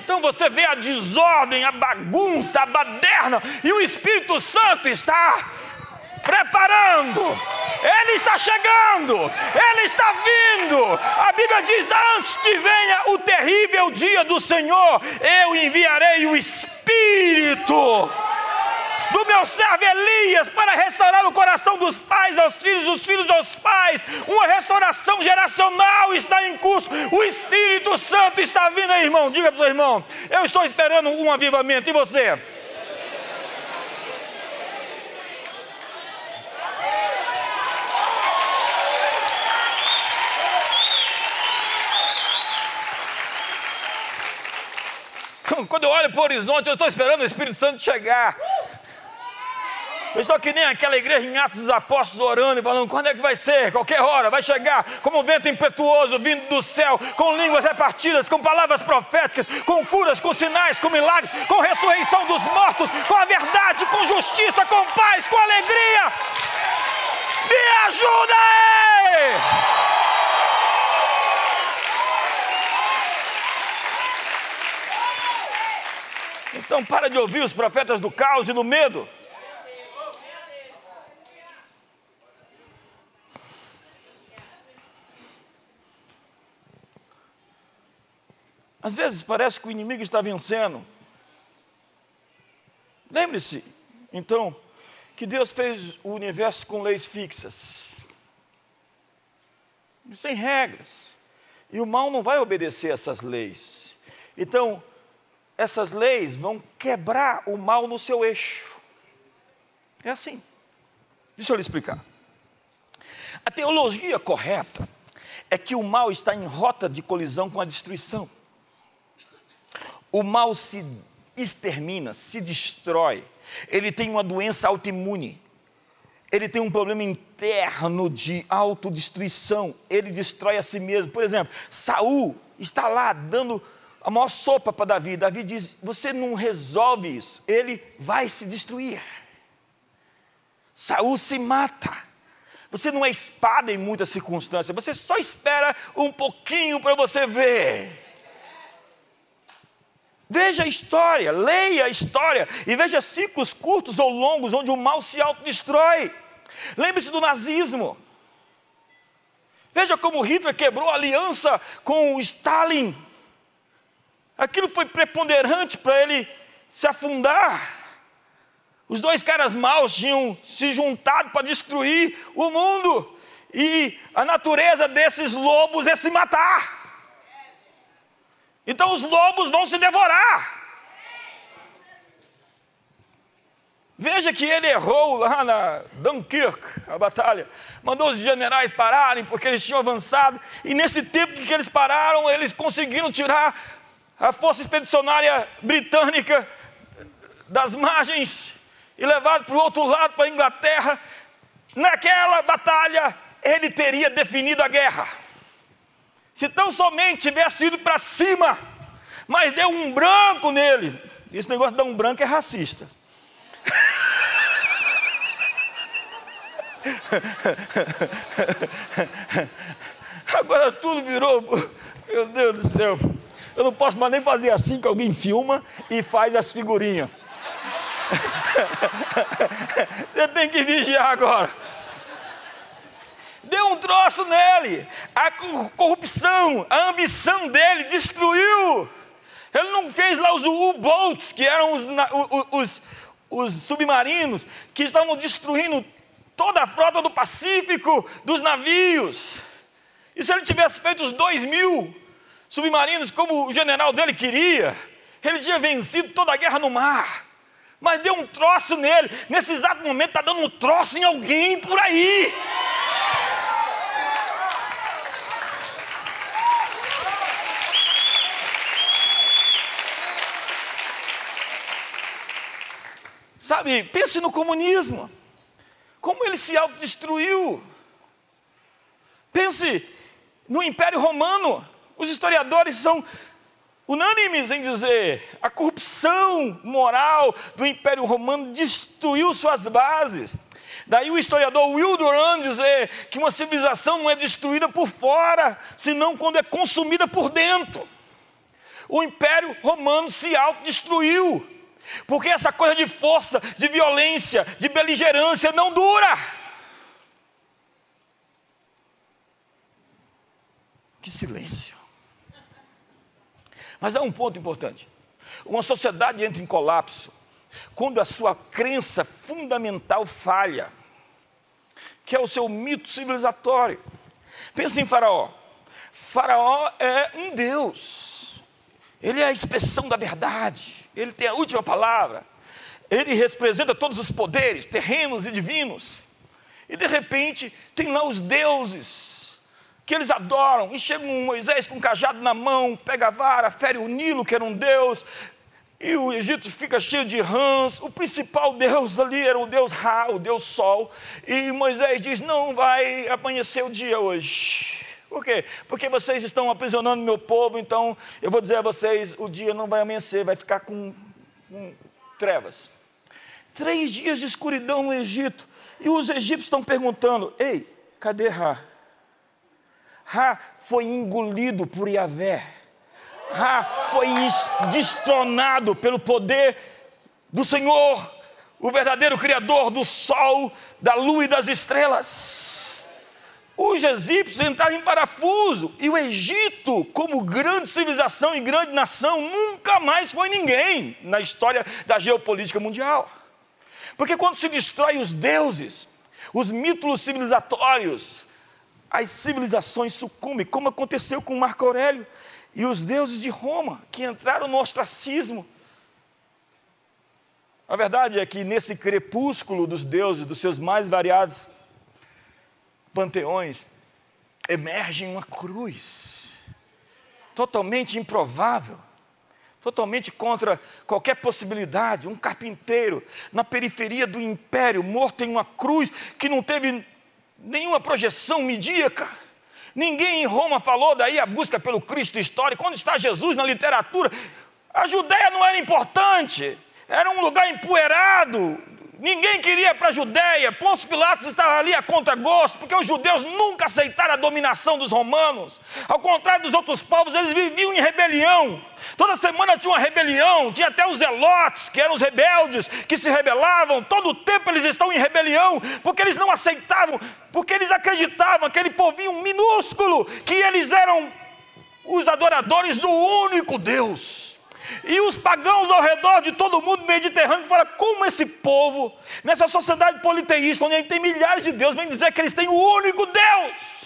A: Então você vê a desordem, a bagunça, a baderna, e o Espírito Santo está preparando. Ele está chegando, Ele está vindo. A Bíblia diz: antes que venha o terrível dia do Senhor, eu enviarei o Espírito do meu servo Elias para restaurar o coração dos pais aos filhos, dos filhos aos pais. Uma restauração geracional está em curso. O Espírito Santo está vindo aí, irmão. Diga para o seu irmão: eu estou esperando um avivamento. E você? *laughs* Quando eu olho para o horizonte, eu estou esperando o Espírito Santo chegar. Eu estou que nem aquela igreja em Atos dos Apóstolos orando e falando: quando é que vai ser? Qualquer hora, vai chegar como um vento impetuoso vindo do céu, com línguas repartidas, com palavras proféticas, com curas, com sinais, com milagres, com ressurreição dos mortos, com a verdade, com justiça, com paz, com alegria. Me ajuda aí! Então para de ouvir os profetas do caos e do medo. Às vezes parece que o inimigo está vencendo. Lembre-se, então, que Deus fez o universo com leis fixas, sem regras. E o mal não vai obedecer essas leis. Então, essas leis vão quebrar o mal no seu eixo. É assim. Deixa eu lhe explicar. A teologia correta é que o mal está em rota de colisão com a destruição. O mal se extermina, se destrói. Ele tem uma doença autoimune. Ele tem um problema interno de autodestruição. Ele destrói a si mesmo. Por exemplo, Saul está lá dando a maior sopa para Davi. Davi diz: Você não resolve isso, ele vai se destruir. Saul se mata. Você não é espada em muitas circunstâncias, você só espera um pouquinho para você ver. Veja a história, leia a história e veja ciclos curtos ou longos onde o mal se autodestrói. Lembre-se do nazismo. Veja como Hitler quebrou a aliança com Stalin. Aquilo foi preponderante para ele se afundar. Os dois caras maus tinham se juntado para destruir o mundo. E a natureza desses lobos é se matar. Então os lobos vão se devorar. Veja que ele errou lá na Dunkirk, a batalha. Mandou os generais pararem porque eles tinham avançado. E nesse tempo que eles pararam, eles conseguiram tirar a força expedicionária britânica das margens e levar para o outro lado, para a Inglaterra. Naquela batalha, ele teria definido a guerra. Se tão somente tivesse ido para cima, mas deu um branco nele. Esse negócio de dar um branco é racista. *laughs* Agora tudo virou. Meu Deus do céu. Eu não posso mais nem fazer assim que alguém filma e faz as figurinhas. *laughs* Você tem que vigiar agora deu um troço nele. A corrupção, a ambição dele destruiu. Ele não fez lá os U-boats, que eram os, os, os submarinos, que estavam destruindo toda a frota do Pacífico, dos navios. E se ele tivesse feito os dois mil submarinos como o general dele queria, ele tinha vencido toda a guerra no mar. Mas deu um troço nele. Nesse exato momento está dando um troço em alguém por aí. Sabe, pense no comunismo. Como ele se autodestruiu. Pense no Império Romano. Os historiadores são unânimes em dizer a corrupção moral do Império Romano destruiu suas bases. Daí o historiador Will Durant dizer que uma civilização não é destruída por fora, senão quando é consumida por dentro. O Império Romano se autodestruiu. Porque essa coisa de força, de violência, de beligerância não dura. Que silêncio. Mas há um ponto importante. Uma sociedade entra em colapso quando a sua crença fundamental falha, que é o seu mito civilizatório. Pense em Faraó. Faraó é um Deus. Ele é a expressão da verdade, ele tem a última palavra, ele representa todos os poderes, terrenos e divinos. E de repente, tem lá os deuses que eles adoram, e chega um Moisés com um cajado na mão, pega a vara, fere o Nilo, que era um deus, e o Egito fica cheio de rãs. O principal deus ali era o deus Ra, o deus Sol. E Moisés diz: Não vai amanhecer o dia hoje. Por quê? Porque vocês estão aprisionando meu povo, então eu vou dizer a vocês: o dia não vai amanhecer, vai ficar com, com trevas. Três dias de escuridão no Egito. E os egípcios estão perguntando: ei, cadê Ra? Ra foi engolido por Yahvé. Ra foi destronado pelo poder do Senhor, o verdadeiro Criador do sol, da lua e das estrelas. Os egípcios entraram em parafuso e o Egito, como grande civilização e grande nação, nunca mais foi ninguém na história da geopolítica mundial. Porque quando se destrói os deuses, os mitos civilizatórios, as civilizações sucumbem, como aconteceu com Marco Aurélio e os deuses de Roma, que entraram no ostracismo. A verdade é que nesse crepúsculo dos deuses, dos seus mais variados panteões, emerge uma cruz, totalmente improvável, totalmente contra qualquer possibilidade. Um carpinteiro na periferia do império, morto em uma cruz que não teve nenhuma projeção midíaca. Ninguém em Roma falou daí a busca pelo Cristo histórico. Onde está Jesus na literatura? A Judéia não era importante, era um lugar empoeirado, Ninguém queria para a Judéia. Pôncio Pilatos estava ali a conta gosto, porque os judeus nunca aceitaram a dominação dos romanos. Ao contrário dos outros povos, eles viviam em rebelião. Toda semana tinha uma rebelião, tinha até os zelotes, que eram os rebeldes, que se rebelavam. Todo o tempo eles estão em rebelião, porque eles não aceitavam, porque eles acreditavam, aquele povinho minúsculo, que eles eram os adoradores do único Deus. E os pagãos ao redor de todo o mundo mediterrâneo falam: como esse povo, nessa sociedade politeísta, onde tem milhares de deuses, vem dizer que eles têm o único Deus.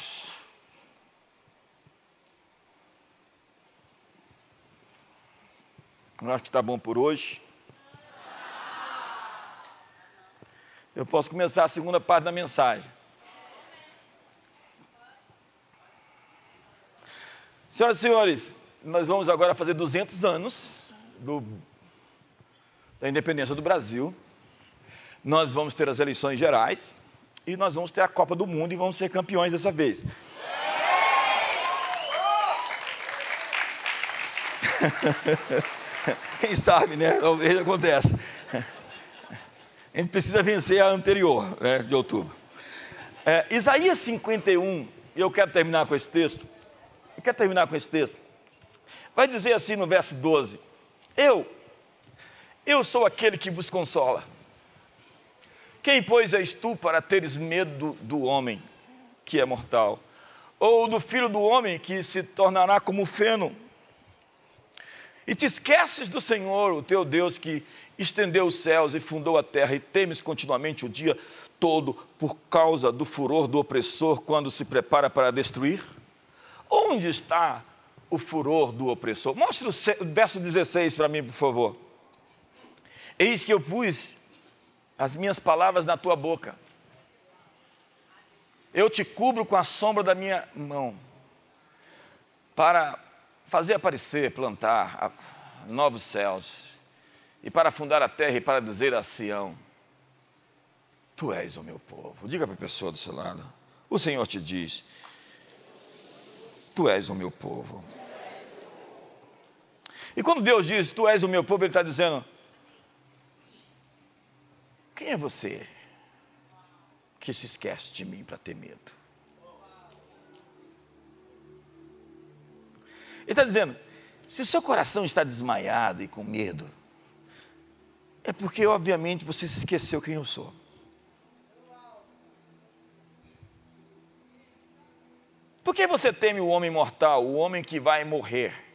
A: Eu acho que está bom por hoje. Eu posso começar a segunda parte da mensagem. Senhoras e senhores, nós vamos agora fazer 200 anos do, da independência do Brasil. Nós vamos ter as eleições gerais e nós vamos ter a Copa do Mundo e vamos ser campeões dessa vez. *laughs* Quem sabe, né? Talvez aconteça. A gente precisa vencer a anterior, né, de outubro. É, Isaías 51, e eu quero terminar com esse texto. Eu quero terminar com esse texto. Vai dizer assim no verso 12: Eu, eu sou aquele que vos consola. Quem, pois, és tu para teres medo do homem que é mortal? Ou do filho do homem que se tornará como feno? E te esqueces do Senhor, o teu Deus, que estendeu os céus e fundou a terra, e temes continuamente o dia todo por causa do furor do opressor quando se prepara para destruir? Onde está o furor do opressor? Mostre o verso 16 para mim, por favor. Eis que eu pus as minhas palavras na tua boca. Eu te cubro com a sombra da minha mão, para fazer aparecer, plantar novos céus, e para fundar a terra e para dizer a Sião: Tu és o meu povo. Diga para a pessoa do seu lado: O Senhor te diz: Tu és o meu povo. E quando Deus diz: Tu és o meu povo, Ele está dizendo: Quem é você que se esquece de mim para ter medo? Ele está dizendo: se o seu coração está desmaiado e com medo, é porque, obviamente, você se esqueceu quem eu sou. Por que você teme o homem mortal, o homem que vai morrer?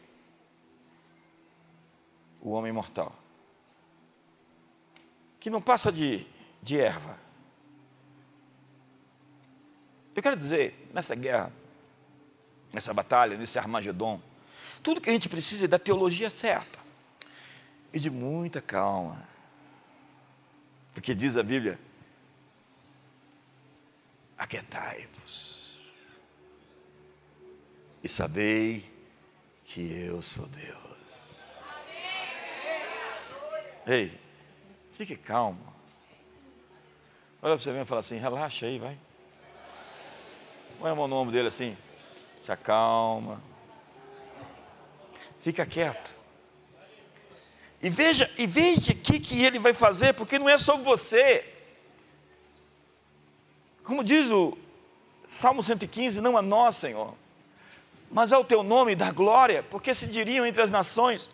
A: O homem mortal. Que não passa de, de erva. Eu quero dizer, nessa guerra, nessa batalha, nesse Armagedon, tudo que a gente precisa é da teologia certa e de muita calma. Porque diz a Bíblia: aquietai-vos e sabei que eu sou Deus. Ei, fique calmo. Olha você ver e fala assim: relaxa aí, vai. Põe o nome dele assim, se acalma. Fica quieto. E veja, e veja o que, que ele vai fazer, porque não é sobre você. Como diz o Salmo 115, não a nós, Senhor mas ao teu nome dar glória, porque se diriam entre as nações: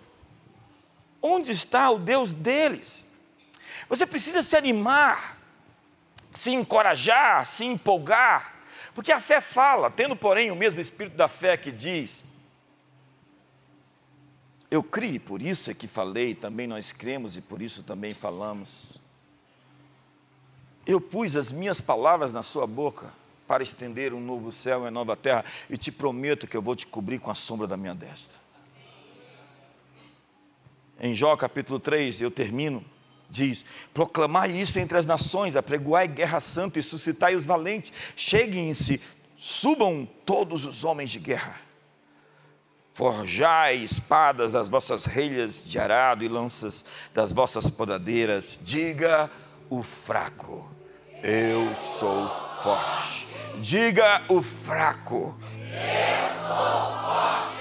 A: onde está o Deus deles? Você precisa se animar, se encorajar, se empolgar, porque a fé fala, tendo porém o mesmo espírito da fé que diz: Eu criei, por isso é que falei, também nós cremos e por isso também falamos. Eu pus as minhas palavras na sua boca para estender um novo céu e uma nova terra, e te prometo que eu vou te cobrir com a sombra da minha destra. Em Jó capítulo 3, eu termino, diz: Proclamai isso entre as nações, apregoai guerra santa e suscitai os valentes, cheguem-se, subam todos os homens de guerra. Forjai espadas das vossas relhas de arado e lanças das vossas podadeiras. Diga o fraco: Eu sou forte. Diga o fraco. Eu sou forte.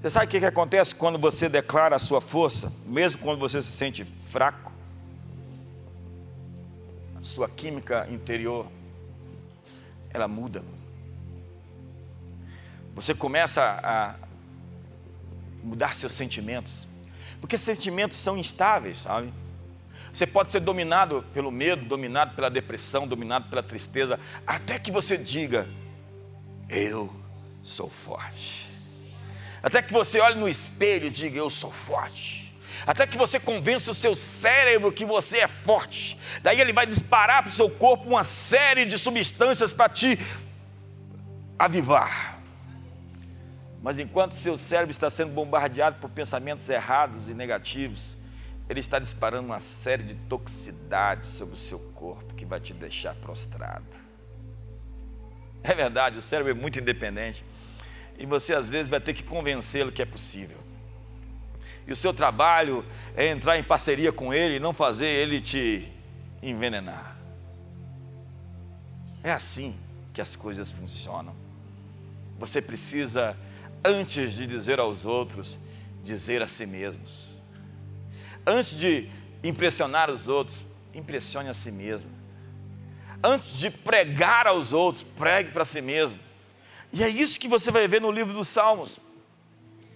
A: Você sabe o que, que acontece quando você declara a sua força, mesmo quando você se sente fraco? A sua química interior, ela muda. Você começa a mudar seus sentimentos, porque sentimentos são instáveis, sabe? Você pode ser dominado pelo medo, dominado pela depressão, dominado pela tristeza, até que você diga: Eu sou forte. Até que você olhe no espelho e diga: Eu sou forte. Até que você convença o seu cérebro que você é forte. Daí ele vai disparar para o seu corpo uma série de substâncias para te avivar. Mas enquanto seu cérebro está sendo bombardeado por pensamentos errados e negativos, ele está disparando uma série de toxicidades sobre o seu corpo que vai te deixar prostrado. É verdade, o cérebro é muito independente. E você às vezes vai ter que convencê-lo que é possível. E o seu trabalho é entrar em parceria com ele e não fazer ele te envenenar. É assim que as coisas funcionam. Você precisa, antes de dizer aos outros, dizer a si mesmos Antes de impressionar os outros, impressione a si mesmo. Antes de pregar aos outros, pregue para si mesmo. E é isso que você vai ver no livro dos Salmos.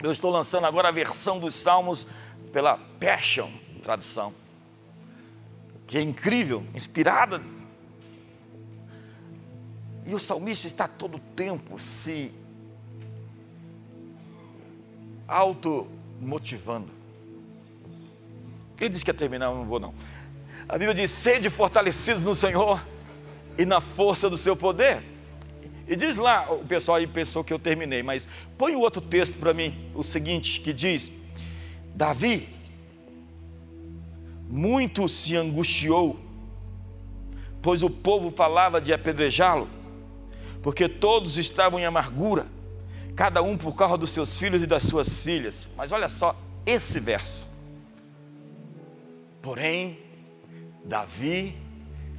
A: Eu estou lançando agora a versão dos Salmos pela Passion tradução, que é incrível, inspirada. E o salmista está todo o tempo se auto motivando. Ele disse que ia terminar, eu não vou não. A Bíblia diz: sede fortalecidos no Senhor e na força do seu poder. E diz lá, o pessoal aí pensou que eu terminei, mas põe o outro texto para mim, o seguinte, que diz: Davi muito se angustiou, pois o povo falava de apedrejá-lo, porque todos estavam em amargura, cada um por causa dos seus filhos e das suas filhas. Mas olha só esse verso. Porém, Davi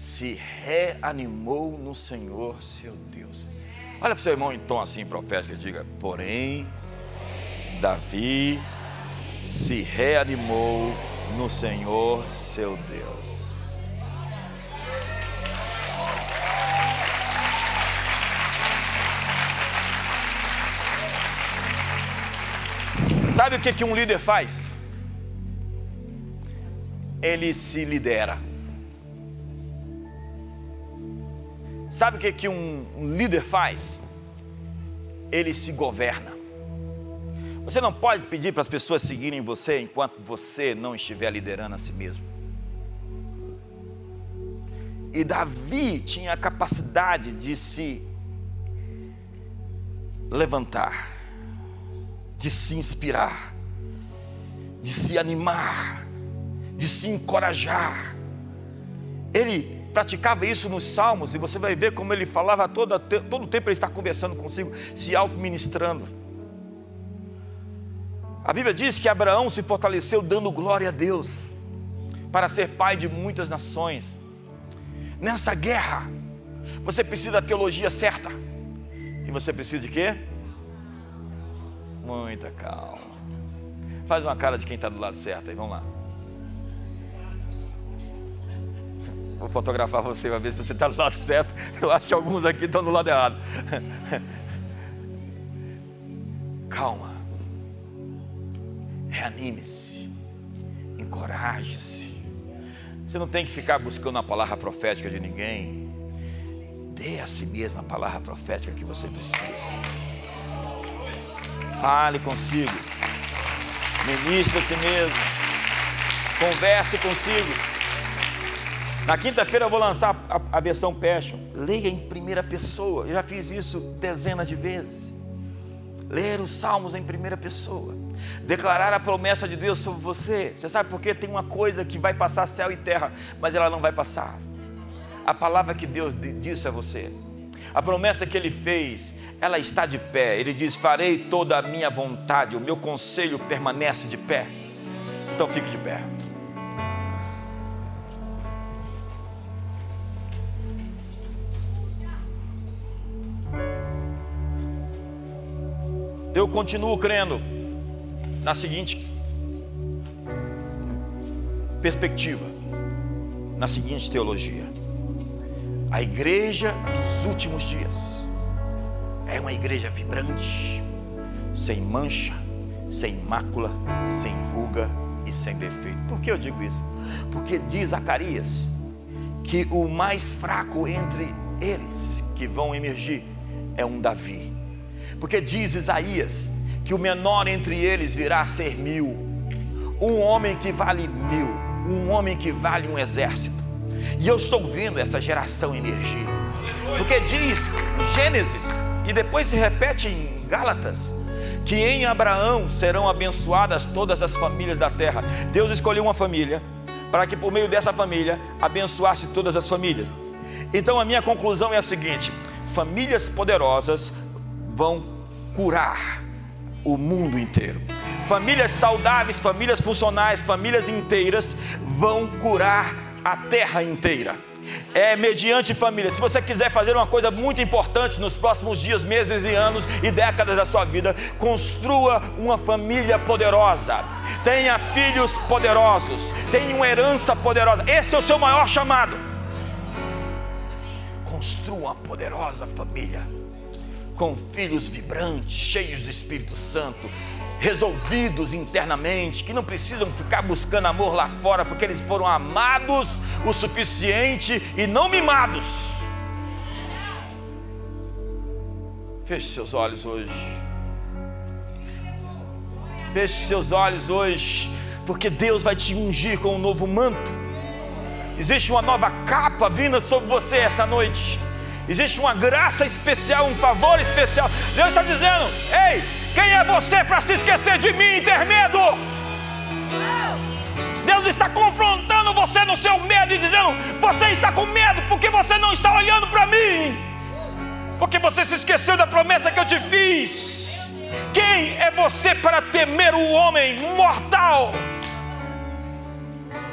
A: se reanimou no Senhor seu Deus. Olha para o seu irmão em tom assim profético e diga: Porém, Davi se reanimou no Senhor seu Deus. Sabe o que, que um líder faz? Ele se lidera. Sabe o que, que um, um líder faz? Ele se governa. Você não pode pedir para as pessoas seguirem você enquanto você não estiver liderando a si mesmo. E Davi tinha a capacidade de se levantar, de se inspirar, de se animar, de se encorajar. Ele praticava isso nos salmos e você vai ver como ele falava todo, todo o tempo ele está conversando consigo, se auto-ministrando. A Bíblia diz que Abraão se fortaleceu dando glória a Deus para ser pai de muitas nações. Nessa guerra, você precisa da teologia certa. E você precisa de quê? Muita calma. Faz uma cara de quem está do lado certo aí, vamos lá. Vou fotografar você uma vez se você está do lado certo. Eu acho que alguns aqui estão do lado errado. Calma. Reanime-se. Encoraje-se. Você não tem que ficar buscando a palavra profética de ninguém. Dê a si mesmo a palavra profética que você precisa. Fale consigo. Ministre a si mesmo. Converse consigo. Na quinta-feira eu vou lançar a, a, versão Passion. Leia em primeira pessoa. Eu já fiz isso dezenas de vezes. Ler os salmos em primeira pessoa. Declarar a promessa de Deus sobre você. Você sabe por quê? Tem uma coisa que vai passar céu e terra, mas ela não vai passar. A palavra que Deus disse a você. A promessa que ele fez, ela está de pé. Ele diz: Farei toda a minha vontade, o meu conselho permanece de pé. Então fique de pé. Eu continuo crendo na seguinte perspectiva, na seguinte teologia: a igreja dos últimos dias é uma igreja vibrante, sem mancha, sem mácula, sem ruga e sem defeito. Por que eu digo isso? Porque diz Zacarias que o mais fraco entre eles que vão emergir é um Davi porque diz Isaías que o menor entre eles virá a ser mil, um homem que vale mil, um homem que vale um exército. E eu estou vendo essa geração emergir, porque diz Gênesis, e depois se repete em Gálatas, que em Abraão serão abençoadas todas as famílias da terra. Deus escolheu uma família para que por meio dessa família abençoasse todas as famílias. Então a minha conclusão é a seguinte: famílias poderosas vão curar o mundo inteiro. Famílias saudáveis, famílias funcionais, famílias inteiras vão curar a terra inteira. É mediante família. Se você quiser fazer uma coisa muito importante nos próximos dias, meses e anos e décadas da sua vida, construa uma família poderosa. Tenha filhos poderosos, tenha uma herança poderosa. Esse é o seu maior chamado. Construa uma poderosa família com filhos vibrantes, cheios do Espírito Santo, resolvidos internamente, que não precisam ficar buscando amor lá fora, porque eles foram amados o suficiente e não mimados. Feche seus olhos hoje. Feche seus olhos hoje, porque Deus vai te ungir com um novo manto. Existe uma nova capa vinda sobre você essa noite. Existe uma graça especial, um favor especial. Deus está dizendo: Ei, quem é você para se esquecer de mim e ter medo? Deus está confrontando você no seu medo e dizendo: Você está com medo porque você não está olhando para mim, porque você se esqueceu da promessa que eu te fiz. Quem é você para temer o homem mortal?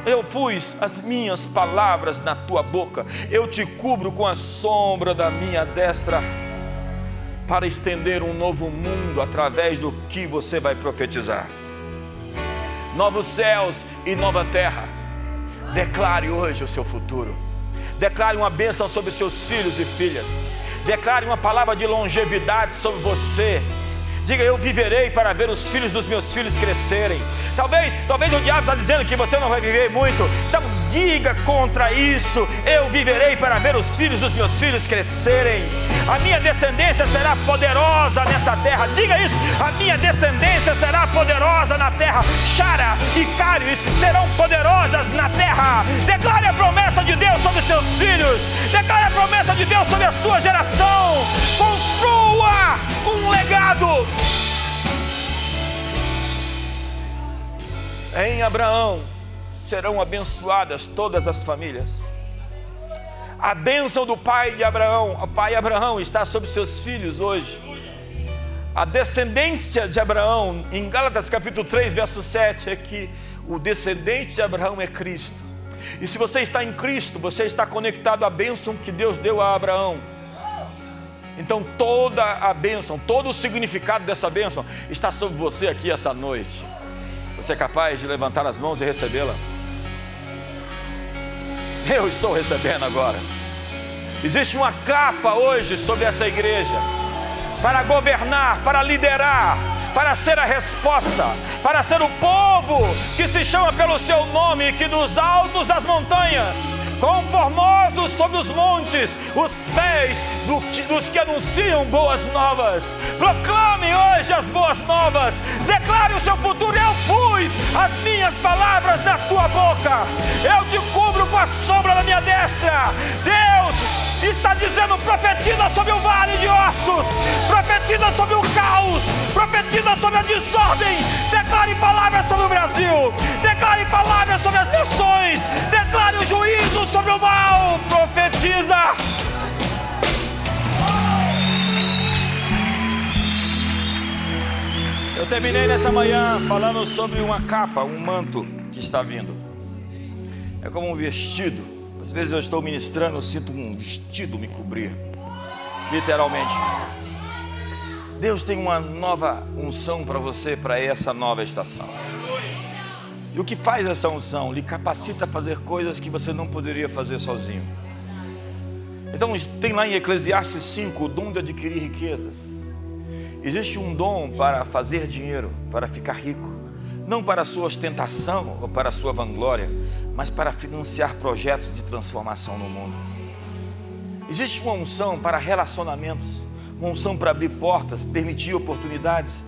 A: Eu pus as minhas palavras na tua boca, eu te cubro com a sombra da minha destra, para estender um novo mundo através do que você vai profetizar. Novos céus e nova terra. Declare hoje o seu futuro. Declare uma bênção sobre seus filhos e filhas. Declare uma palavra de longevidade sobre você Diga, eu viverei para ver os filhos dos meus filhos crescerem. Talvez, talvez o diabo está dizendo que você não vai viver muito. Então diga contra isso. Eu viverei para ver os filhos dos meus filhos crescerem. A minha descendência será poderosa nessa terra. Diga isso. A minha descendência será poderosa na terra. Chara e Cários serão poderosas na terra. Declare a promessa de Deus sobre seus filhos. Declare a promessa de Deus sobre a sua geração. Construa um legado. Em Abraão serão abençoadas todas as famílias. A bênção do pai de Abraão, o pai Abraão está sobre seus filhos hoje. A descendência de Abraão, em Gálatas capítulo 3, verso 7, é que o descendente de Abraão é Cristo. E se você está em Cristo, você está conectado à bênção que Deus deu a Abraão. Então toda a bênção, todo o significado dessa bênção está sobre você aqui essa noite. Você é capaz de levantar as mãos e recebê-la? *laughs* Eu estou recebendo agora. Existe uma capa hoje sobre essa igreja para governar, para liderar, para ser a resposta, para ser o povo que se chama pelo seu nome, que dos altos das montanhas Quão formosos sobre os montes os pés do, dos que anunciam boas novas. Proclame hoje as boas novas. Declare o seu futuro. Eu pus as minhas palavras na tua boca. Eu te com a sombra da minha destra. Deus está dizendo: profetiza sobre o vale de ossos, profetiza sobre o caos, profetiza sobre a desordem. Declare palavras sobre o Brasil, declare palavras sobre as nações, declare o juízo sobre o mal, profetiza. Eu terminei nessa manhã falando sobre uma capa, um manto que está vindo. É como um vestido. Às vezes eu estou ministrando, eu sinto um vestido me cobrir, literalmente. Deus tem uma nova unção para você, para essa nova estação. E o que faz essa unção? Lhe capacita a fazer coisas que você não poderia fazer sozinho. Então, tem lá em Eclesiastes 5 o dom de adquirir riquezas. Existe um dom para fazer dinheiro, para ficar rico, não para a sua ostentação ou para a sua vanglória, mas para financiar projetos de transformação no mundo. Existe uma unção para relacionamentos, uma unção para abrir portas, permitir oportunidades,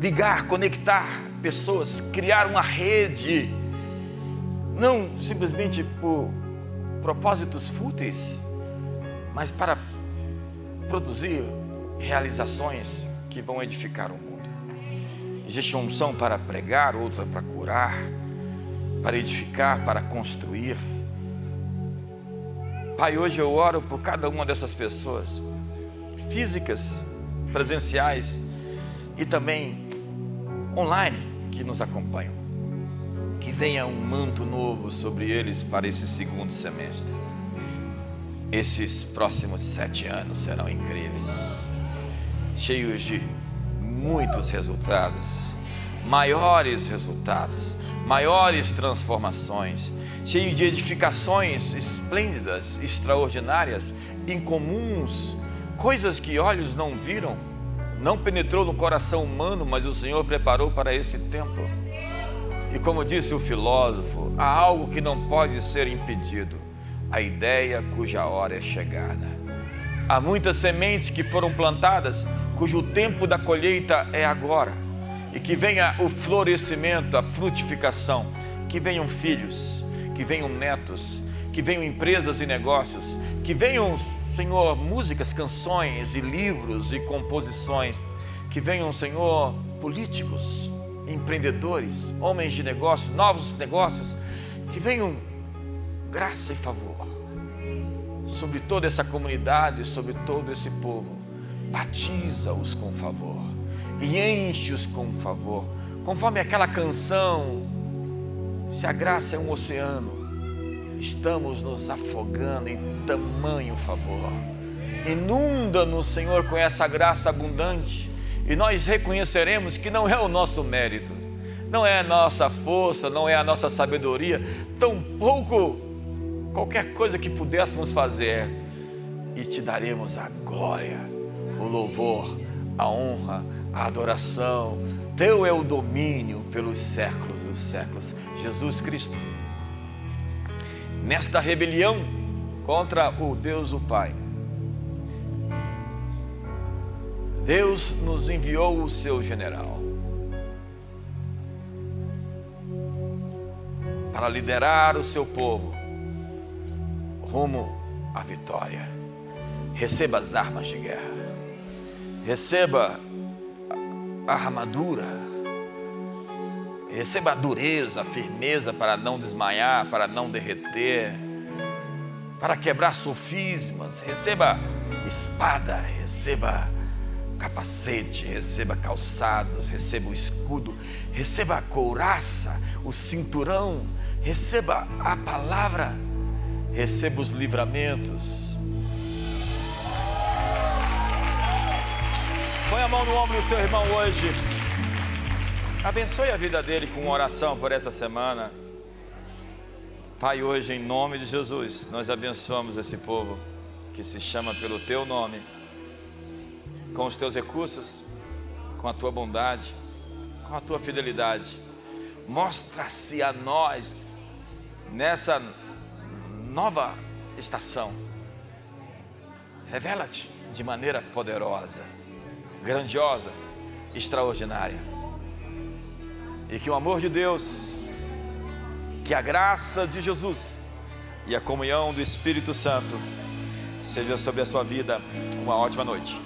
A: ligar, conectar pessoas, criar uma rede, não simplesmente por propósitos fúteis, mas para produzir realizações que vão edificar o mundo. Existe uma unção para pregar, outra para curar, para edificar, para construir. Pai, hoje eu oro por cada uma dessas pessoas, físicas, presenciais e também online que nos acompanham. Que venha um manto novo sobre eles para esse segundo semestre. Esses próximos sete anos serão incríveis, cheios de muitos resultados, maiores resultados, maiores transformações, cheio de edificações esplêndidas, extraordinárias, incomuns, coisas que olhos não viram não penetrou no coração humano, mas o Senhor preparou para esse tempo. E como disse o filósofo, há algo que não pode ser impedido: a ideia cuja hora é chegada. Há muitas sementes que foram plantadas, cujo tempo da colheita é agora. e que venha o florescimento, a frutificação, que venham filhos, que venham netos, que venham empresas e negócios, que venham, Senhor, músicas, canções e livros e composições, que venham, Senhor, políticos, empreendedores, homens de negócios, novos negócios, que venham graça e favor sobre toda essa comunidade, sobre todo esse povo. Batiza-os com favor e enche-os com favor, conforme aquela canção. Se a graça é um oceano, estamos nos afogando em tamanho favor. Inunda-nos, Senhor, com essa graça abundante, e nós reconheceremos que não é o nosso mérito, não é a nossa força, não é a nossa sabedoria, tampouco qualquer coisa que pudéssemos fazer, e te daremos a glória, louvor, a honra, a adoração. Teu é o domínio pelos séculos dos séculos. Jesus Cristo, nesta rebelião contra o Deus o Pai, Deus nos enviou o seu general para liderar o seu povo rumo à vitória. Receba as armas de guerra, receba a armadura, receba a dureza, a firmeza para não desmaiar, para não derreter, para quebrar sofismas, receba espada, receba capacete, receba calçados, receba o escudo, receba a couraça, o cinturão, receba a palavra receba os livramentos. Põe a mão no ombro do seu irmão hoje. Abençoe a vida dele com oração por essa semana. Pai, hoje, em nome de Jesus, nós abençoamos esse povo que se chama pelo teu nome, com os teus recursos, com a tua bondade, com a tua fidelidade. Mostra-se a nós nessa nova estação. Revela-te de maneira poderosa, grandiosa, extraordinária. E que o amor de Deus, que a graça de Jesus e a comunhão do Espírito Santo seja sobre a sua vida. Uma ótima noite.